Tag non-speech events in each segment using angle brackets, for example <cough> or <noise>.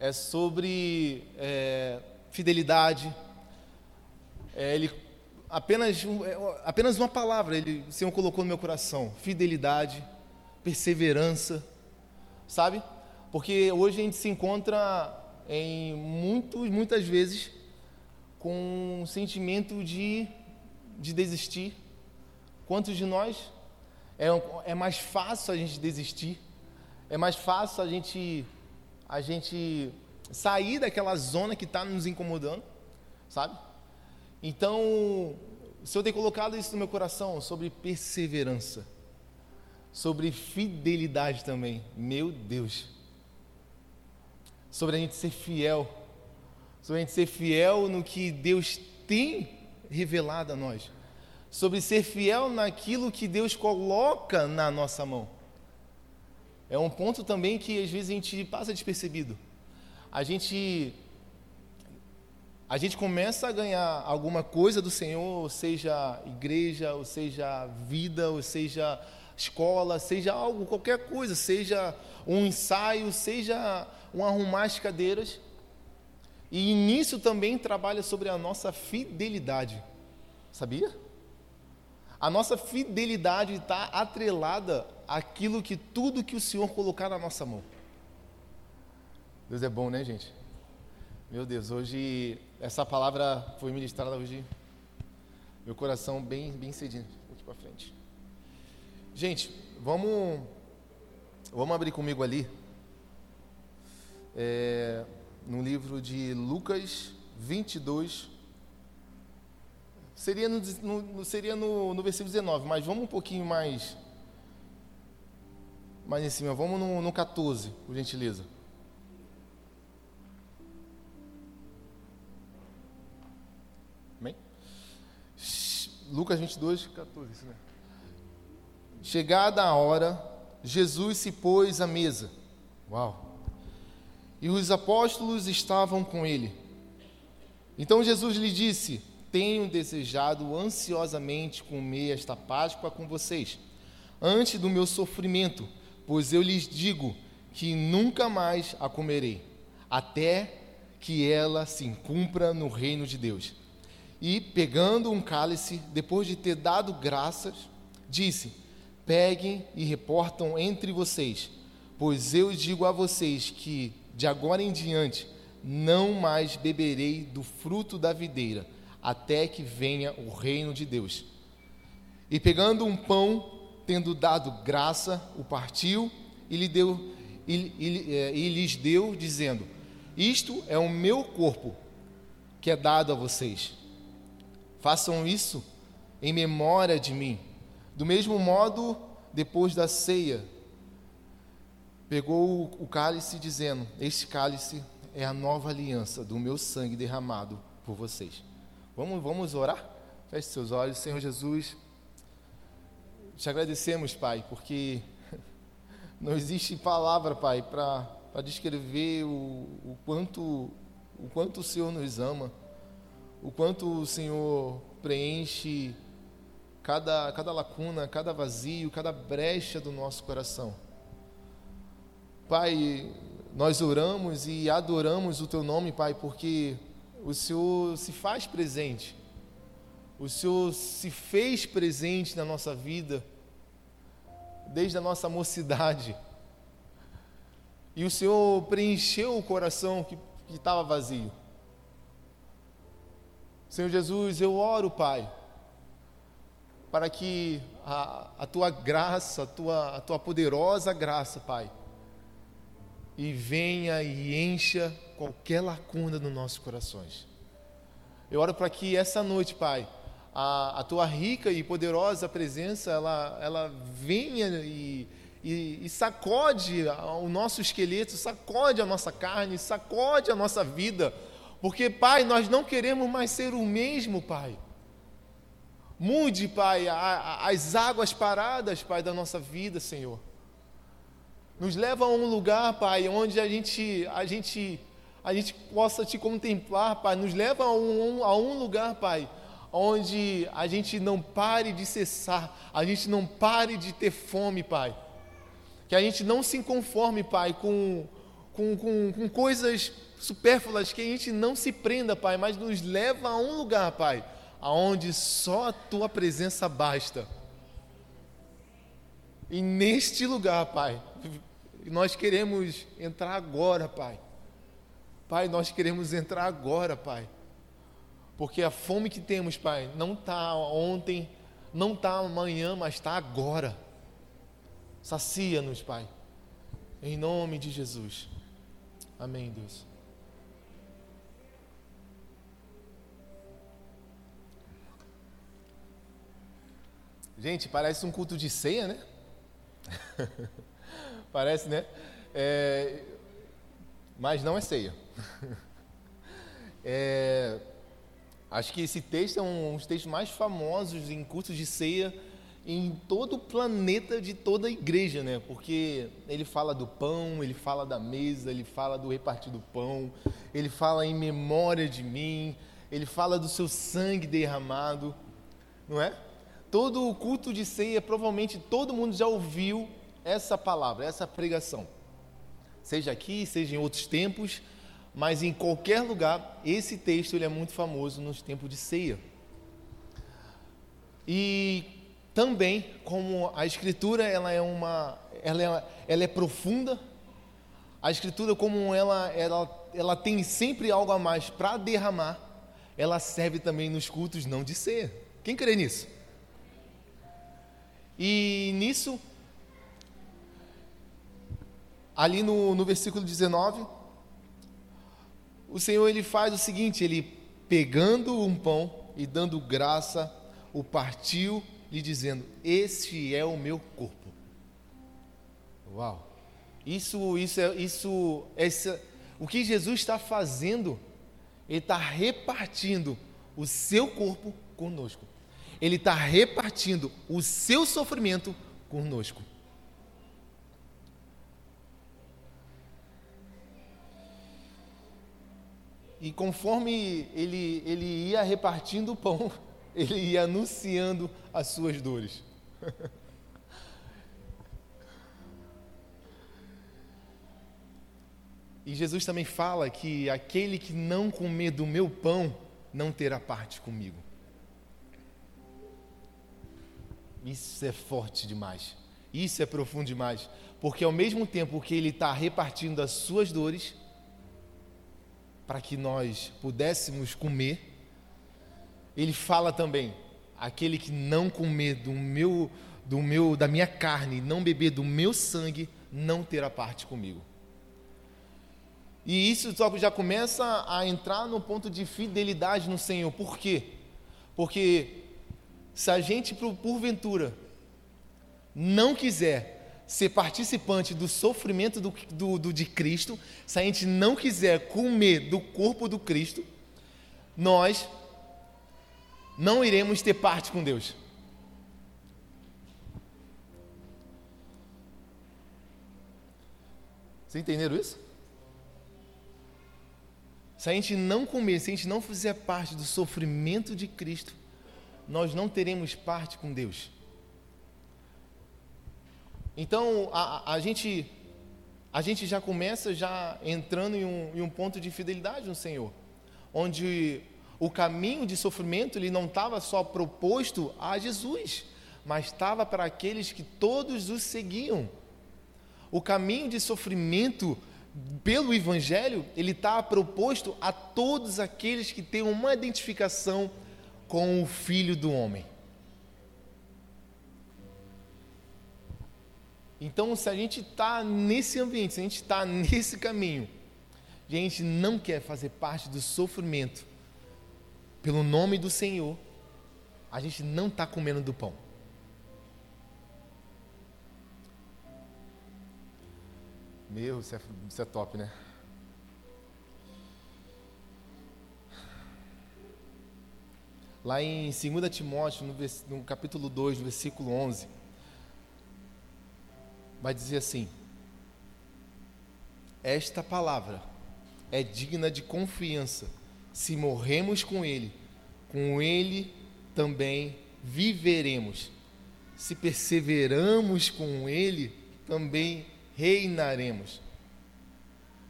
é sobre é, fidelidade. É, ele apenas, é, apenas uma palavra ele, o Senhor colocou no meu coração: fidelidade, perseverança, sabe? Porque hoje a gente se encontra em muitos, muitas vezes com um sentimento de, de desistir. Quantos de nós é, é mais fácil a gente desistir? É mais fácil a gente a gente sair daquela zona que está nos incomodando, sabe? Então, o Senhor tem colocado isso no meu coração sobre perseverança, sobre fidelidade também. Meu Deus. Sobre a gente ser fiel, sobre a gente ser fiel no que Deus tem revelado a nós, sobre ser fiel naquilo que Deus coloca na nossa mão. É um ponto também que às vezes a gente passa despercebido. A gente a gente começa a ganhar alguma coisa do Senhor, ou seja igreja, ou seja vida, ou seja escola, seja algo, qualquer coisa, seja um ensaio, seja um arrumar as cadeiras. E nisso também trabalha sobre a nossa fidelidade. Sabia? A nossa fidelidade está atrelada àquilo que tudo que o Senhor colocar na nossa mão. Deus é bom, né, gente? Meu Deus, hoje essa palavra foi ministrada hoje. Meu coração bem, bem cedinho. Aqui para frente. Gente, vamos, vamos abrir comigo ali. É, no livro de Lucas 22. Seria, no, no, seria no, no versículo 19, mas vamos um pouquinho mais, mais em cima. Vamos no, no 14, por gentileza. Lucas 22, 14. Isso, né? Chegada a hora, Jesus se pôs à mesa. Uau! E os apóstolos estavam com ele. Então Jesus lhe disse: Tenho desejado ansiosamente comer esta Páscoa com vocês, antes do meu sofrimento, pois eu lhes digo que nunca mais a comerei, até que ela se cumpra no reino de Deus. E, pegando um cálice, depois de ter dado graças, disse: Peguem e reportam entre vocês, pois eu digo a vocês que, de agora em diante, não mais beberei do fruto da videira, até que venha o reino de Deus. E pegando um pão, tendo dado graça, o partiu e, lhe deu, e, e, é, e lhes deu, dizendo: Isto é o meu corpo, que é dado a vocês. Façam isso em memória de mim. Do mesmo modo, depois da ceia, pegou o cálice, dizendo: Este cálice é a nova aliança do meu sangue derramado por vocês. Vamos, vamos orar? Feche seus olhos, Senhor Jesus. Te agradecemos, Pai, porque <laughs> não existe palavra, Pai, para descrever o, o, quanto, o quanto o Senhor nos ama o quanto o Senhor preenche cada, cada lacuna, cada vazio, cada brecha do nosso coração. Pai, nós oramos e adoramos o Teu nome, Pai, porque o Senhor se faz presente, o Senhor se fez presente na nossa vida, desde a nossa mocidade. E o Senhor preencheu o coração que estava vazio. Senhor Jesus, eu oro, Pai, para que a, a tua graça, a tua, a tua poderosa graça, Pai, e venha e encha qualquer lacuna nos nossos corações. Eu oro para que essa noite, Pai, a, a, tua rica e poderosa presença, ela, ela venha e, e, e sacode o nosso esqueleto, sacode a nossa carne, sacode a nossa vida, porque, Pai, nós não queremos mais ser o mesmo, Pai. Mude, Pai, a, a, as águas paradas, Pai, da nossa vida, Senhor. Nos leva a um lugar, Pai, onde a gente, a gente, a gente possa te contemplar, Pai. Nos leva a um, a um lugar, Pai, onde a gente não pare de cessar, a gente não pare de ter fome, Pai. Que a gente não se conforme, Pai, com com, com, com coisas supérfluas que a gente não se prenda, Pai, mas nos leva a um lugar, Pai, aonde só a tua presença basta. E neste lugar, Pai, nós queremos entrar agora, Pai. Pai, nós queremos entrar agora, Pai. Porque a fome que temos, Pai, não está ontem, não está amanhã, mas está agora. Sacia-nos, Pai. Em nome de Jesus. Amém, Deus. Gente, parece um culto de ceia, né? <laughs> parece, né? É... Mas não é ceia. <laughs> é... Acho que esse texto é um dos textos mais famosos em cultos de ceia em todo o planeta de toda a igreja, né? Porque ele fala do pão, ele fala da mesa, ele fala do repartir do pão, ele fala em memória de mim, ele fala do seu sangue derramado, não é? Todo o culto de ceia, provavelmente todo mundo já ouviu essa palavra, essa pregação. Seja aqui, seja em outros tempos, mas em qualquer lugar, esse texto ele é muito famoso nos tempos de ceia. E também, como a escritura ela é uma, ela é, ela é profunda, a escritura como ela, ela, ela tem sempre algo a mais para derramar, ela serve também nos cultos não de ceia. Quem crê nisso? E nisso, ali no, no versículo 19, o Senhor ele faz o seguinte: ele pegando um pão e dando graça, o partiu, lhe dizendo: Este é o meu corpo. Uau! Isso, isso, é, isso, essa, o que Jesus está fazendo, ele está repartindo o seu corpo conosco. Ele está repartindo o seu sofrimento conosco. E conforme ele, ele ia repartindo o pão, <laughs> ele ia anunciando as suas dores. <laughs> e Jesus também fala que aquele que não comer do meu pão não terá parte comigo. Isso é forte demais. Isso é profundo demais. Porque ao mesmo tempo que Ele está repartindo as suas dores, para que nós pudéssemos comer, Ele fala também: aquele que não comer do meu, do meu, da minha carne, não beber do meu sangue, não terá parte comigo. E isso só já começa a entrar no ponto de fidelidade no Senhor. Por quê? Porque se a gente, porventura, não quiser ser participante do sofrimento do, do, do, de Cristo, se a gente não quiser comer do corpo do Cristo, nós não iremos ter parte com Deus. Vocês entenderam isso? Se a gente não comer, se a gente não fizer parte do sofrimento de Cristo, nós não teremos parte com Deus. Então, a, a, gente, a gente já começa já entrando em um, em um ponto de fidelidade no Senhor, onde o caminho de sofrimento ele não estava só proposto a Jesus, mas estava para aqueles que todos os seguiam. O caminho de sofrimento pelo Evangelho, ele está proposto a todos aqueles que têm uma identificação com o Filho do Homem. Então, se a gente está nesse ambiente, se a gente está nesse caminho, a gente não quer fazer parte do sofrimento pelo nome do Senhor, a gente não está comendo do pão. Meu, isso é, isso é top, né? Lá em 2 Timóteo, no, no capítulo 2, no versículo 11, vai dizer assim: Esta palavra é digna de confiança. Se morremos com Ele, com Ele também viveremos. Se perseveramos com Ele, também reinaremos.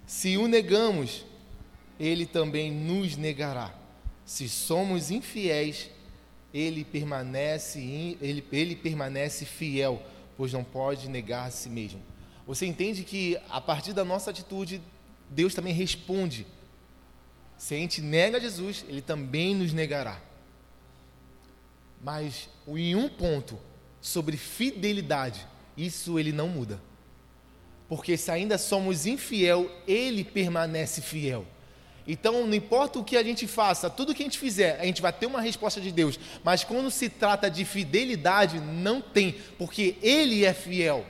Se o negamos, ele também nos negará. Se somos infiéis, ele permanece, ele, ele permanece fiel, pois não pode negar a si mesmo. Você entende que a partir da nossa atitude, Deus também responde. Se a gente nega Jesus, ele também nos negará. Mas em um ponto, sobre fidelidade, isso ele não muda. Porque se ainda somos infiel, ele permanece fiel. Então, não importa o que a gente faça, tudo que a gente fizer, a gente vai ter uma resposta de Deus. Mas quando se trata de fidelidade, não tem, porque Ele é fiel.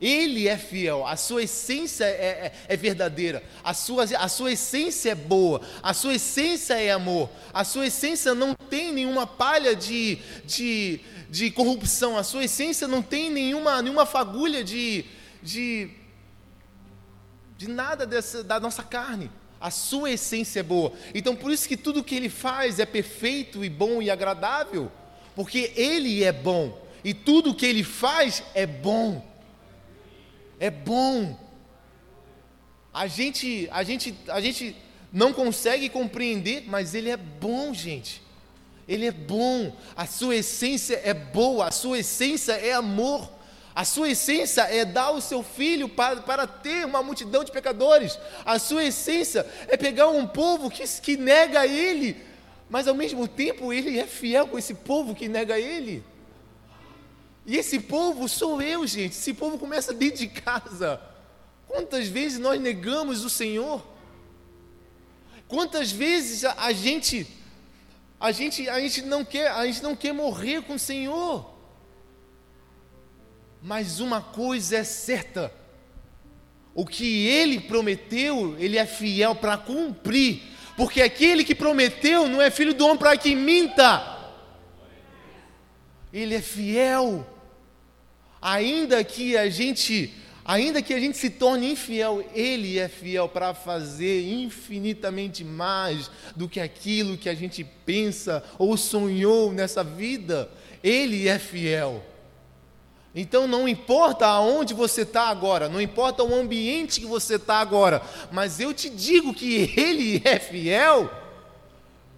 Ele é fiel, a sua essência é, é, é, verdadeira, a sua, a sua essência é boa, a sua essência é amor, a sua essência não tem nenhuma palha de, de, de corrupção, a sua essência não tem nenhuma, nenhuma fagulha de, de, de nada dessa, da nossa carne a sua essência é boa. Então, por isso que tudo que ele faz é perfeito e bom e agradável, porque ele é bom e tudo que ele faz é bom. É bom. A gente, a gente, a gente não consegue compreender, mas ele é bom, gente. Ele é bom. A sua essência é boa, a sua essência é amor. A sua essência é dar o seu filho para, para ter uma multidão de pecadores. A sua essência é pegar um povo que, que nega ele, mas ao mesmo tempo ele é fiel com esse povo que nega ele. E esse povo sou eu, gente. Esse povo começa dentro de casa. Quantas vezes nós negamos o Senhor? Quantas vezes a, a gente a gente a gente não quer a gente não quer morrer com o Senhor? Mas uma coisa é certa: o que ele prometeu, ele é fiel para cumprir, porque aquele que prometeu não é filho do homem para que minta, ele é fiel. Ainda que a gente, ainda que a gente se torne infiel, ele é fiel para fazer infinitamente mais do que aquilo que a gente pensa ou sonhou nessa vida. Ele é fiel. Então não importa aonde você está agora, não importa o ambiente que você está agora, mas eu te digo que Ele <laughs> é fiel.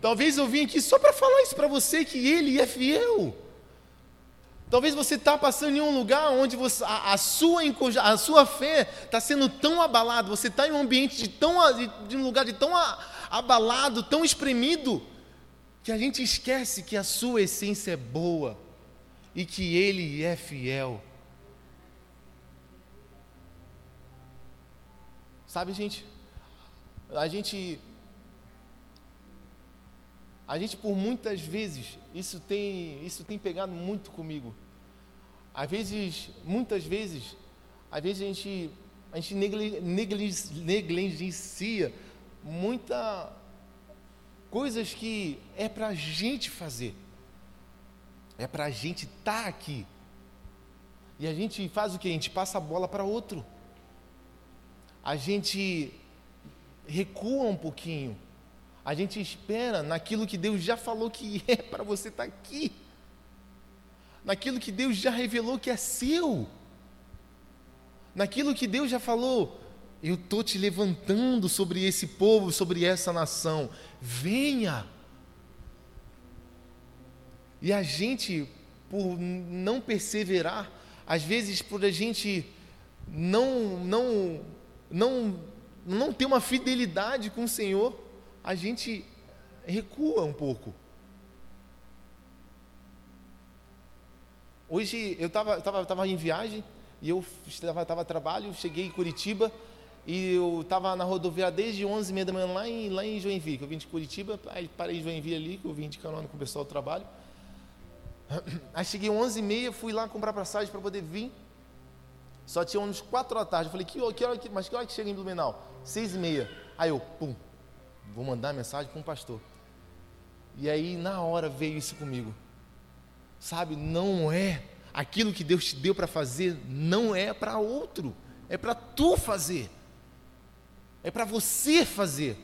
Talvez eu vim aqui só para falar isso para você, que Ele é fiel. Talvez você está passando em um lugar onde você, a, a, sua, a sua fé está sendo tão abalada, você está em um ambiente de, tão, de, de um lugar de tão abalado, tão espremido, que a gente esquece que a sua essência é boa e que Ele é fiel. Sabe, gente? A gente. A gente, por muitas vezes, isso tem, isso tem pegado muito comigo. Às vezes, muitas vezes, às vezes a gente, a gente negligencia muita coisas que é para a gente fazer. É para a gente estar tá aqui. E a gente faz o que? A gente passa a bola para outro. A gente recua um pouquinho. A gente espera naquilo que Deus já falou que <laughs> é para você estar tá aqui. Naquilo que Deus já revelou que é seu. Naquilo que Deus já falou, eu estou te levantando sobre esse povo, sobre essa nação. Venha. E a gente, por não perseverar, às vezes por a gente não, não, não, não ter uma fidelidade com o Senhor, a gente recua um pouco. Hoje eu estava tava, tava em viagem e eu estava a trabalho, cheguei em Curitiba e eu estava na rodoviária desde 11h30 da manhã lá em, lá em Joinville, que eu vim de Curitiba, aí parei em Joinville ali, que eu vim de carona com o pessoal do trabalho. <clears throat> Aí cheguei 11h30, fui lá comprar passagem para poder vir. Só tinha uns 4 da tarde. Eu falei, que, que hora que, mas que hora que chega em Blumenau? 6h30. Aí eu, pum, vou mandar mensagem para um pastor. E aí, na hora, veio isso comigo. Sabe, não é aquilo que Deus te deu para fazer, não é para outro, é para tu fazer. É para você fazer.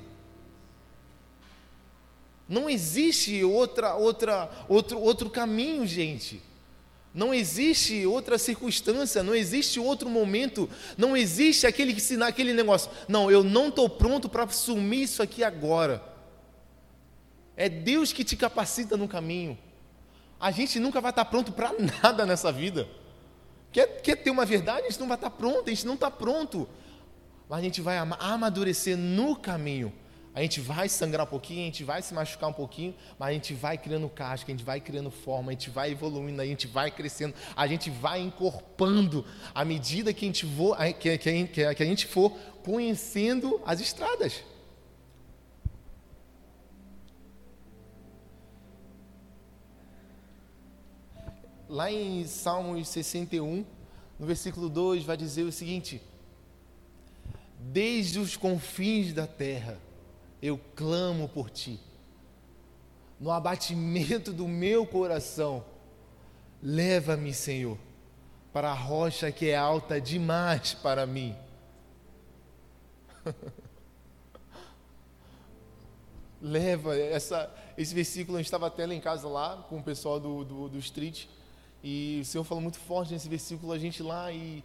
Não existe outra, outra, outro, outro caminho, gente. Não existe outra circunstância, não existe outro momento, não existe aquele que aquele negócio. Não, eu não estou pronto para assumir isso aqui agora. É Deus que te capacita no caminho. A gente nunca vai estar pronto para nada nessa vida. Quer, quer ter uma verdade? A gente não vai estar pronto, a gente não está pronto. Mas a gente vai amadurecer no caminho. A gente vai sangrar um pouquinho, a gente vai se machucar um pouquinho, mas a gente vai criando casca, a gente vai criando forma, a gente vai evoluindo, a gente vai crescendo, a gente vai encorpando à medida que a gente for, que, que, que a gente for conhecendo as estradas. Lá em Salmos 61, no versículo 2, vai dizer o seguinte: Desde os confins da terra, eu clamo por ti. No abatimento do meu coração, leva-me, Senhor, para a rocha que é alta demais para mim. <laughs> Leva essa, esse versículo, gente estava até lá em casa lá com o pessoal do, do, do street, e o Senhor falou muito forte nesse versículo, a gente lá e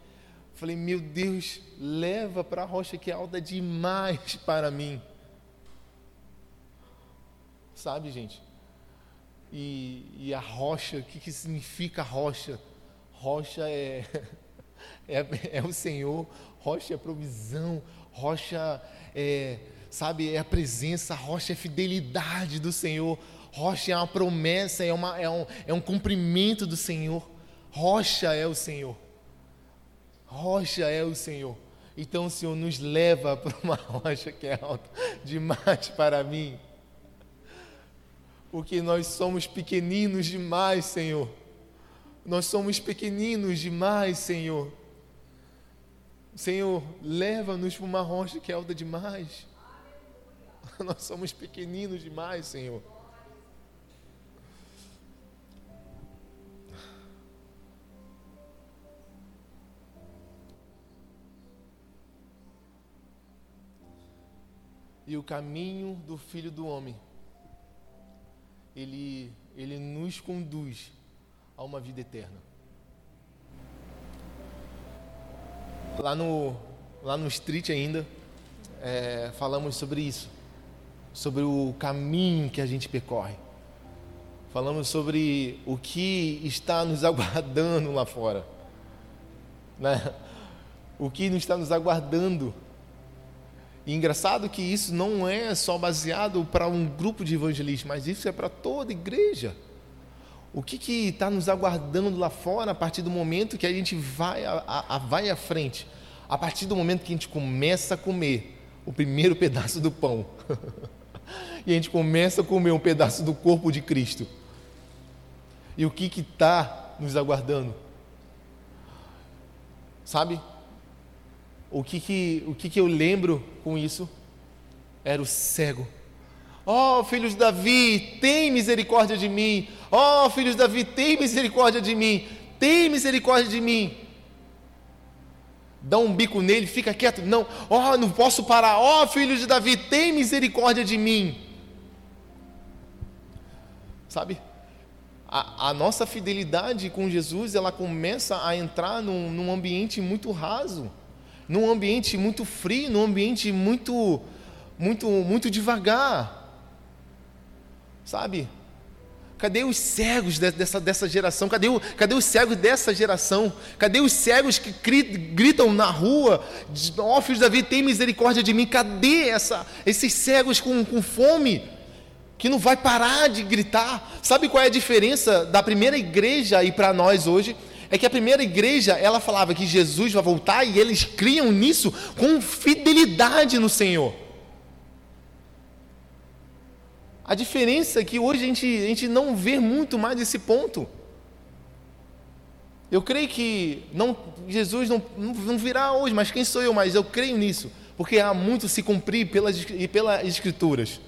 falei, meu Deus, leva para a rocha que é alta demais para mim sabe, gente? E, e a rocha, o que, que significa rocha? Rocha é, <laughs> é, é o Senhor, rocha é provisão, rocha é, sabe, é a presença, rocha é fidelidade do Senhor, rocha é uma promessa, é, uma, é, um, é um cumprimento do Senhor, rocha é o Senhor, rocha é o Senhor. Então o Senhor nos leva <laughs> para uma rocha que é alta demais para mim porque nós somos pequeninos demais, Senhor. Nós somos pequeninos demais, Senhor. Senhor, leva-nos para uma rocha que é alta demais. <laughs> Nós somos pequeninos demais, Senhor. E o caminho do Filho do Homem ele, ele nos conduz a uma vida eterna. Lá no, lá no Street ainda, é, falamos sobre isso, sobre o caminho que a gente percorre. Falamos sobre o que está nos aguardando lá fora. Né? O que está nos aguardando e engraçado que isso não é só baseado para um grupo de evangelistas, mas isso é para toda igreja. O que está nos aguardando lá fora a partir do momento que a gente vai, a, a, vai à frente? A partir do momento que a gente começa a comer o primeiro <laughs> pedaço do pão. <laughs> e a gente começa a comer um pedaço do corpo de Cristo. E o que está nos aguardando? Sabe? O que que, o que que eu lembro com isso? Era o cego. Ó oh, filhos de Davi, tem misericórdia de mim. Ó oh, filhos de Davi, tem misericórdia de mim. Tem misericórdia de mim. Dá um bico nele, fica quieto. Não, ó, oh, não posso parar. Ó filhos de Davi, tem misericórdia de mim. Sabe? A, a, nossa fidelidade com Jesus, ela começa a entrar num, num ambiente muito raso num ambiente muito frio, num ambiente muito, muito, muito devagar. Sabe? Cadê os cegos dessa, dessa geração? Cadê, o, cadê os cegos dessa geração? Cadê os cegos que gritam na rua? Ó oh, filhos de Davi, tem misericórdia de mim. Cadê essa, esses cegos com, com fome? Que não vai parar de gritar. Sabe qual é a diferença da primeira igreja e para nós hoje? É que a primeira igreja, ela falava que Jesus vai voltar e eles criam nisso com fidelidade no Senhor. A diferença é que hoje a gente, a gente não vê muito mais esse ponto. Eu creio que não, Jesus não, não virá hoje, mas quem sou eu? Mas eu creio nisso, porque há muito se cumprir pelas, pelas Escrituras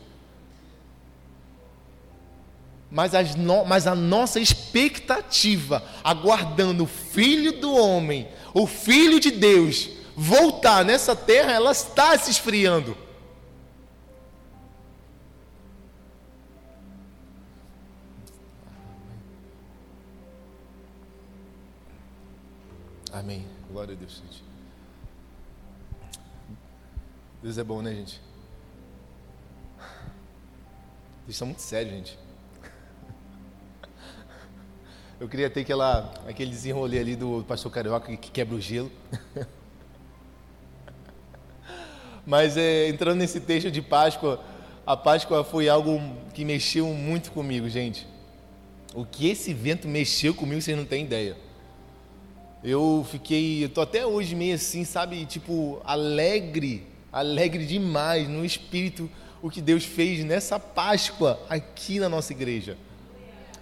mas, no, mas, a nossa expectativa, aguardando o Filho do Homem, o Filho de Deus, voltar nessa terra, ela está se esfriando. Amém. Glória a Deus, gente. Deus é bom, né, gente? Vocês estão muito sérios, gente. Eu queria ter aquela, aquele desenrolê ali do pastor Carioca que quebra o gelo. <laughs> Mas é, entrando nesse texto de Páscoa, a Páscoa foi algo que mexeu muito comigo, gente. O que esse evento mexeu comigo, vocês não têm ideia. Eu fiquei, eu tô até hoje meio assim, sabe, tipo, alegre, alegre demais no espírito o que Deus fez nessa Páscoa aqui na nossa igreja.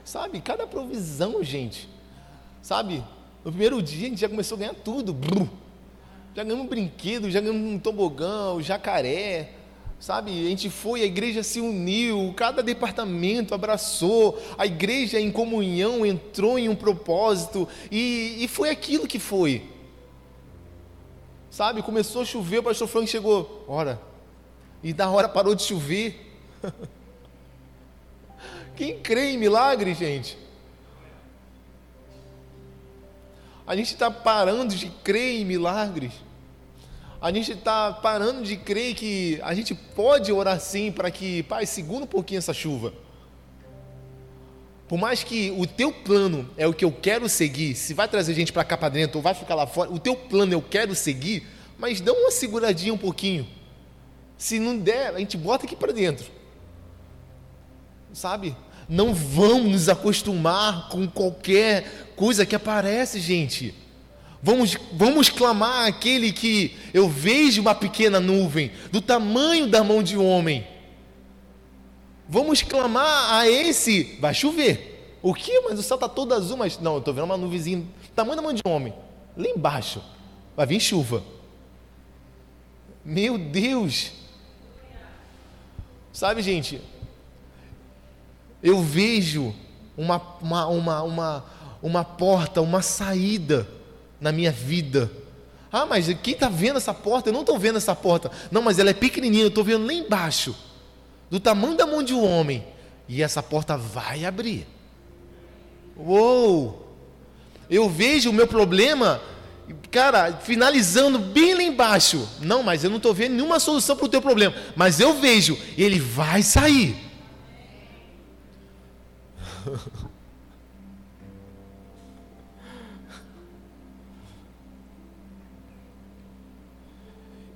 Sabe, cada provisão, gente. Sabe, no primeiro dia a gente já começou a ganhar tudo. Já ganhamos um brinquedo, já ganhamos um tobogão, jacaré. Sabe, a gente foi, a igreja se uniu, cada departamento abraçou, a igreja em comunhão entrou em um propósito e, e foi aquilo que foi. Sabe, começou a chover, o pastor Frank chegou, ora, e da hora parou de chover. <laughs> Quem crê em milagre, gente? A gente está parando de crer em milagres. A gente está parando de crer que a gente pode orar sim para que, Pai, segura um pouquinho essa chuva. Por mais que o teu plano é o que eu quero seguir, se vai trazer gente para cá para dentro ou vai ficar lá fora, o teu plano eu quero seguir, mas dá uma seguradinha um pouquinho. Se não der, a gente bota aqui para dentro. Sabe? Não vamos nos acostumar com qualquer coisa que aparece, gente. Vamos, vamos clamar aquele que eu vejo uma pequena nuvem, do tamanho da mão de homem. Vamos clamar a esse, vai chover. O que? Mas o céu está todo azul, mas não, eu estou vendo uma nuvenzinha, tamanho da mão de homem. Lá embaixo, vai vir chuva. Meu Deus! Sabe, gente, eu vejo uma, uma, uma, uma, uma porta, uma saída na minha vida. Ah, mas quem está vendo essa porta? Eu não estou vendo essa porta. Não, mas ela é pequenininha, eu estou vendo lá embaixo, do tamanho da mão de um homem. E essa porta vai abrir. Uou! Eu vejo o meu problema, cara, finalizando bem lá embaixo. Não, mas eu não estou vendo nenhuma solução para o teu problema. Mas eu vejo, ele vai sair. <laughs>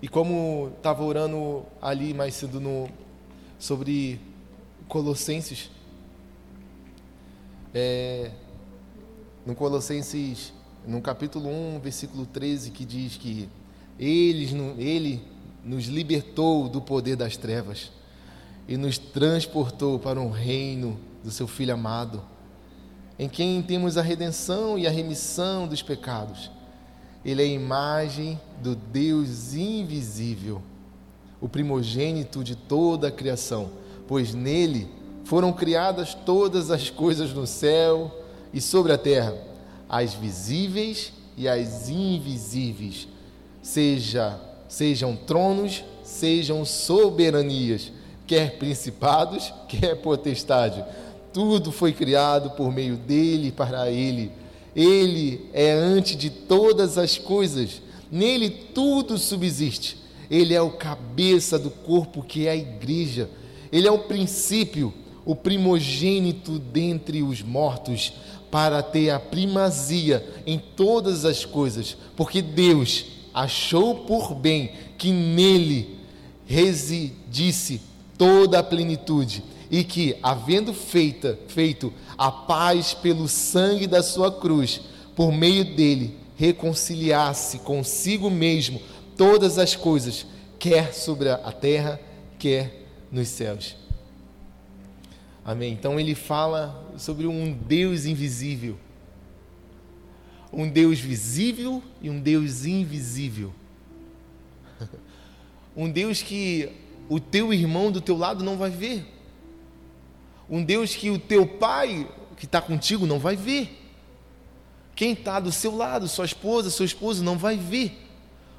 E como estava orando ali mais cedo no, sobre Colossenses, é, no Colossenses, no capítulo 1, versículo 13, que diz que ele, ele nos libertou do poder das trevas e nos transportou para um reino do seu Filho amado, em quem temos a redenção e a remissão dos pecados ele é a imagem do Deus invisível, o primogênito de toda a criação, pois nele foram criadas todas as coisas no céu e sobre a terra, as visíveis e as invisíveis, seja sejam tronos, sejam soberanias, quer principados, quer potestade. Tudo foi criado por meio dele e para ele ele é antes de todas as coisas, nele tudo subsiste. Ele é o cabeça do corpo que é a igreja. Ele é o princípio, o primogênito dentre os mortos, para ter a primazia em todas as coisas, porque Deus achou por bem que nele residisse toda a plenitude e que, havendo feita, feito a paz pelo sangue da sua cruz, por meio dele reconciliasse consigo mesmo todas as coisas, quer sobre a terra, quer nos céus. Amém. Então ele fala sobre um Deus invisível. Um Deus visível e um Deus invisível. <laughs> Um Deus que o teu irmão do teu lado não vai ver um Deus que o teu pai que está contigo não vai ver. Quem está do seu lado, sua esposa, seu esposo, não vai ver.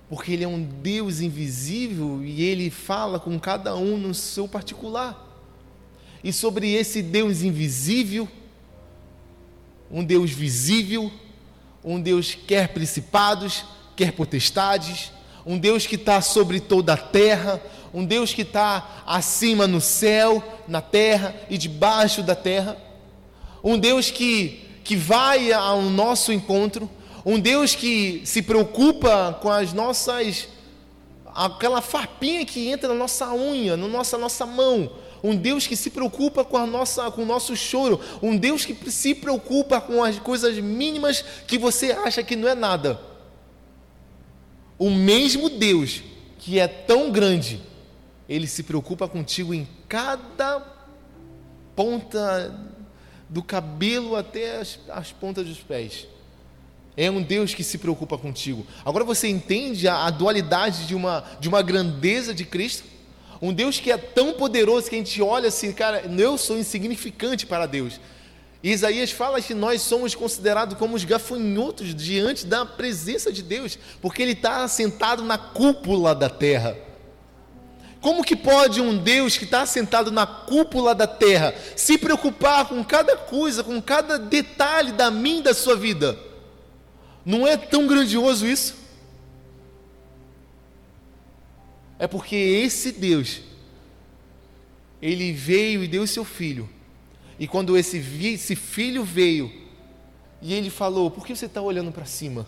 Porque Ele é um Deus invisível e Ele fala com cada um no seu particular. E sobre esse Deus invisível, um Deus visível, um Deus quer principados, quer potestades, um Deus que está sobre toda a terra, um Deus que está acima no céu, na terra e debaixo da terra, um Deus que, que vai ao nosso encontro, um Deus que se preocupa com as nossas. aquela farpinha que entra na nossa unha, na nossa, nossa mão, um Deus que se preocupa com, a nossa, com o nosso choro, um Deus que se preocupa com as coisas mínimas que você acha que não é nada. O mesmo Deus que é tão grande, ele se preocupa contigo em cada ponta do cabelo até as, as pontas dos pés. É um Deus que se preocupa contigo. Agora você entende a, a dualidade de uma, de uma grandeza de Cristo? Um Deus que é tão poderoso que a gente olha assim, cara, eu sou insignificante para Deus. E Isaías fala que nós somos considerados como os gafanhotos diante da presença de Deus, porque Ele está sentado na cúpula da terra. Como que pode um Deus que está sentado na cúpula da terra se preocupar com cada coisa, com cada detalhe da mim da sua vida? Não é tão grandioso isso? É porque esse Deus, ele veio e deu seu filho. E quando esse, esse filho veio, e ele falou: Por que você está olhando para cima?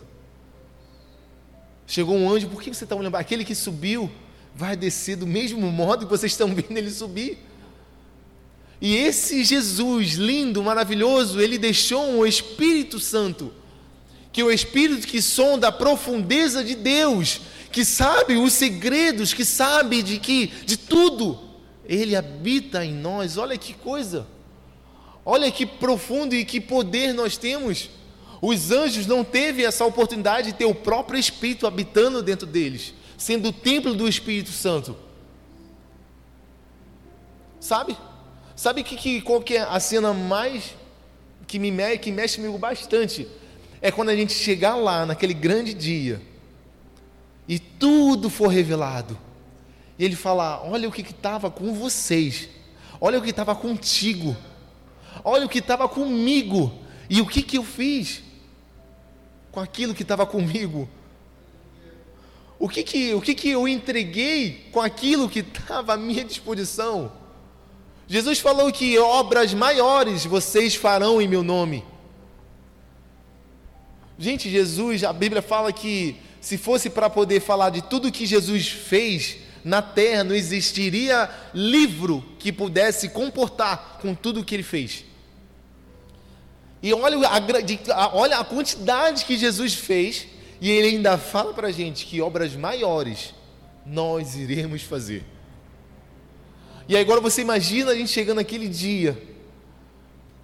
Chegou um anjo, por que você está olhando Aquele que subiu vai descer do mesmo modo que vocês estão vendo ele subir. E esse Jesus lindo, maravilhoso, ele deixou um Espírito Santo, que é o Espírito que sonda a profundeza de Deus, que sabe os segredos, que sabe de que de tudo. Ele habita em nós. Olha que coisa. Olha que profundo e que poder nós temos. Os anjos não teve essa oportunidade de ter o próprio Espírito habitando dentro deles, sendo o templo do Espírito Santo. Sabe? Sabe que, que qual que é a cena mais que me que mexe comigo bastante? É quando a gente chegar lá naquele grande dia e tudo for revelado. E ele fala: Olha o que estava com vocês, olha o que estava contigo, olha o que estava comigo, e o que, que eu fiz com aquilo que estava comigo. O que, que, o que, que eu entreguei com aquilo que estava à minha disposição? Jesus falou que obras maiores vocês farão em meu nome. Gente, Jesus, a Bíblia fala que se fosse para poder falar de tudo que Jesus fez na terra, não existiria livro que pudesse comportar com tudo que ele fez. E olha a, olha a quantidade que Jesus fez, e ele ainda fala para a gente que obras maiores nós iremos fazer. E agora você imagina a gente chegando naquele dia,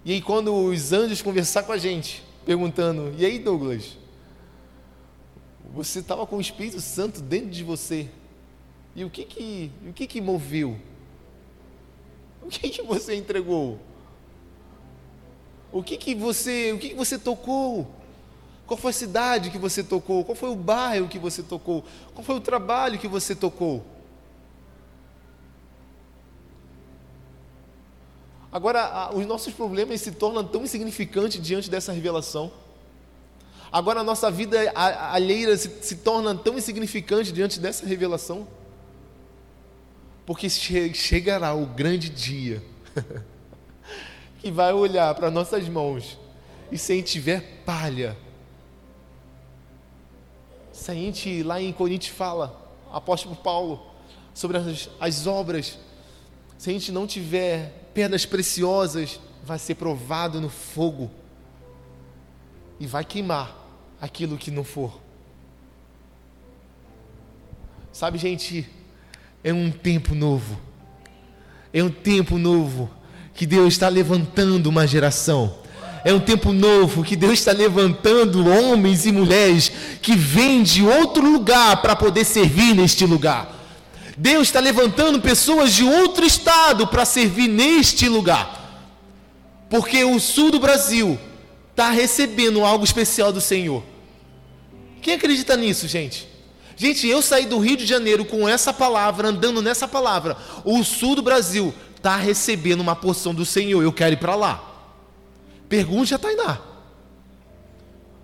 e aí quando os anjos conversar com a gente, perguntando: E aí, Douglas? Você estava com o Espírito Santo dentro de você. E o que que, o que, que moveu? O que que você entregou? O que que você, o que que você tocou? Qual foi a cidade que você tocou? Qual foi o bairro que você tocou? Qual foi o trabalho que você tocou? Agora, os nossos problemas se tornam tão insignificantes diante dessa revelação. Agora a nossa vida alheira se, se torna tão insignificante diante dessa revelação. Porque che chegará o grande dia <laughs> que vai olhar para nossas mãos e se tiver palha, se a gente lá em Coríntios fala, apóstolo Paulo, sobre as, as obras, se a gente não tiver pedras preciosas, vai ser provado no fogo e vai queimar aquilo que não for. Sabe, gente, é um tempo novo. É um tempo novo que Deus está levantando uma geração. É um tempo novo que Deus está levantando homens e mulheres que vêm de outro lugar para poder servir neste lugar. Deus está levantando pessoas de outro estado para servir neste lugar. Porque o sul do Brasil está recebendo algo especial do Senhor. Quem acredita nisso, gente? Gente, eu saí do Rio de Janeiro com essa palavra, andando nessa palavra. O sul do Brasil está recebendo uma porção do Senhor. Eu quero ir para lá. Pergunte a Tainá.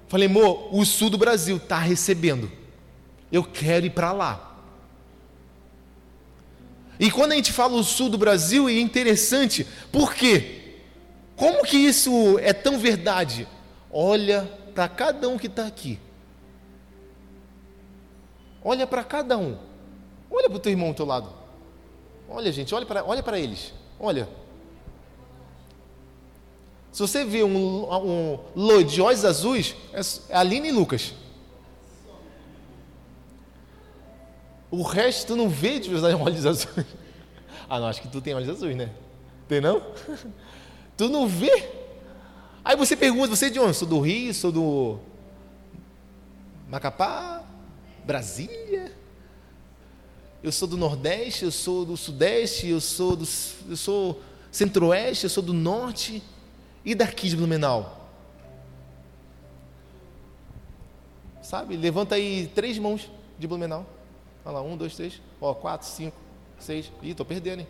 Falei, amor, o sul do Brasil está recebendo. Eu quero ir para lá. E quando a gente fala o sul do Brasil, é interessante, por quê? Como que isso é tão verdade? Olha para cada um que está aqui. Olha para cada um. Olha para o teu irmão ao teu lado. Olha, gente, olha para olha eles. Olha. Se você vê um, um de olhos azuis, é, é Aline e Lucas. O resto tu não vê de <laughs> olhos azuis. Ah, não, acho que tu tem olhos azuis, né? Tem não? <laughs> Tu não vê? Aí você pergunta, você é de onde? Sou do Rio, sou do Macapá, Brasília. Eu sou do Nordeste, eu sou do Sudeste, eu sou do eu sou Centro-Oeste, eu sou do Norte e daqui de Blumenau. Sabe? Levanta aí três mãos de Blumenau. Olha lá, um, dois, três, ó, quatro, cinco, seis. Ih, estou perdendo, hein?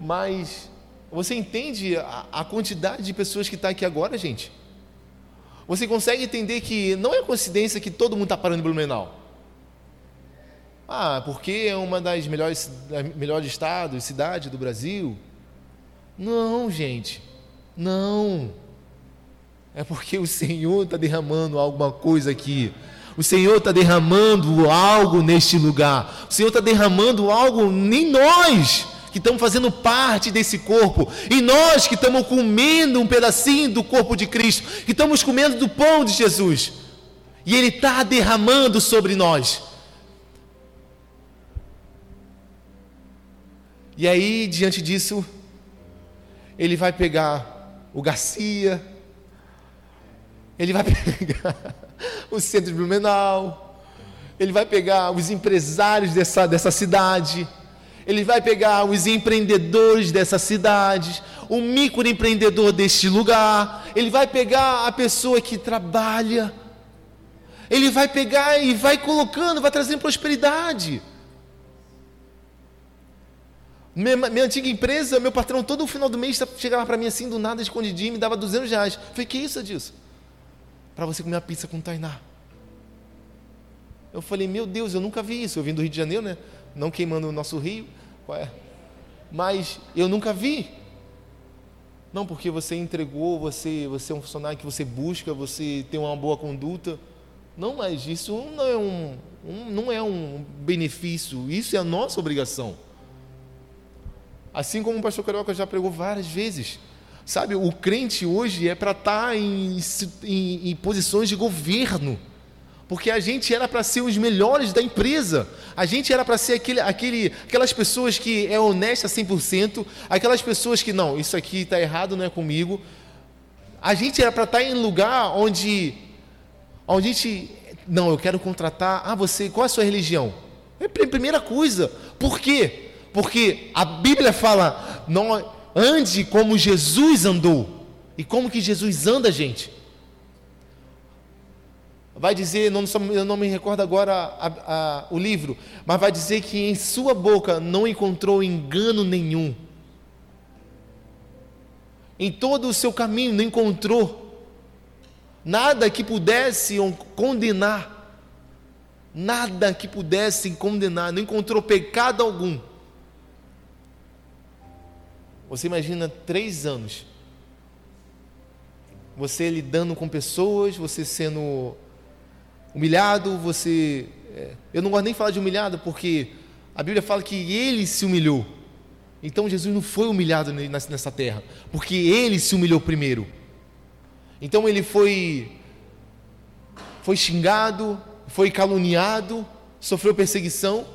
Mas você entende a, a quantidade de pessoas que está aqui agora, gente? Você consegue entender que não é coincidência que todo mundo está parando em Blumenau. Ah, porque é uma das melhores, melhores estados, cidade do Brasil. Não, gente, não. É porque o Senhor está derramando alguma coisa aqui. O Senhor está derramando algo neste lugar. O Senhor está derramando algo em nós, que estamos fazendo parte desse corpo. E nós que estamos comendo um pedacinho do corpo de Cristo, que estamos comendo do pão de Jesus. E Ele está derramando sobre nós. E aí, diante disso, Ele vai pegar o Garcia, ele vai <laughs> pegar o centro de Blumenau, ele vai pegar os empresários dessa, dessa cidade, ele vai pegar os empreendedores dessa cidade, o microempreendedor deste lugar, ele vai pegar a pessoa que trabalha, ele vai pegar e vai colocando, vai trazendo prosperidade. Minha, minha, antiga empresa, meu patrão, todo final do mês chegava para mim assim, do nada, escondidinho, me dava 200 reais. Eu falei, que isso, disso? para você comer uma pizza com Tainá. Eu falei, meu Deus, eu nunca vi isso. Eu vim do Rio de Janeiro, né? Não queimando o nosso rio. É? Mas eu nunca vi. Não, porque você entregou, você, você é um funcionário que você busca, você tem uma boa conduta. Não, mas isso não é um, um, não é um benefício, isso é a nossa obrigação. Assim como o pastor Carioca já pregou várias vezes. Sabe, o crente hoje é para estar tá em, em, em posições de governo porque a gente era para ser os melhores da empresa, a gente era para ser aquele, aquele, aquelas pessoas que é honesta 100%, aquelas pessoas que não, isso aqui está errado, não é comigo. A gente era para estar tá em lugar onde, onde a gente, não, eu quero contratar, ah, você, qual é a sua religião? É a primeira coisa, por quê? Porque a Bíblia fala, não, Ande como Jesus andou. E como que Jesus anda, gente? Vai dizer, não, eu não me recordo agora a, a, o livro, mas vai dizer que em sua boca não encontrou engano nenhum. Em todo o seu caminho não encontrou nada que pudesse condenar, nada que pudesse condenar, não encontrou pecado algum. Você imagina três anos. Você lidando com pessoas, você sendo humilhado, você. É, eu não gosto nem de falar de humilhado, porque a Bíblia fala que ele se humilhou. Então Jesus não foi humilhado nessa terra, porque ele se humilhou primeiro. Então ele foi foi xingado, foi caluniado, sofreu perseguição,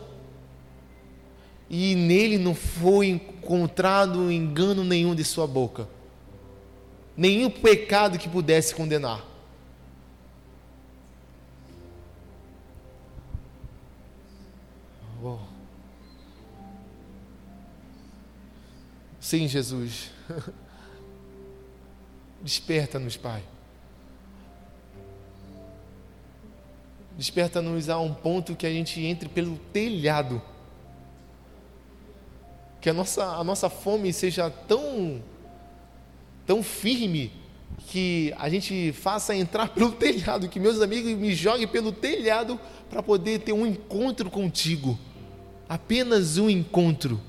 e nele não foi encontrado engano nenhum de sua boca, nenhum pecado que pudesse condenar. Oh. Sim, Jesus. <laughs> Desperta-nos, Pai. Desperta-nos a um ponto que a gente entre pelo telhado que a nossa, a nossa fome seja tão, tão firme que a gente faça entrar <laughs> pelo telhado, que meus amigos me joguem pelo telhado para poder ter um encontro contigo. Apenas um encontro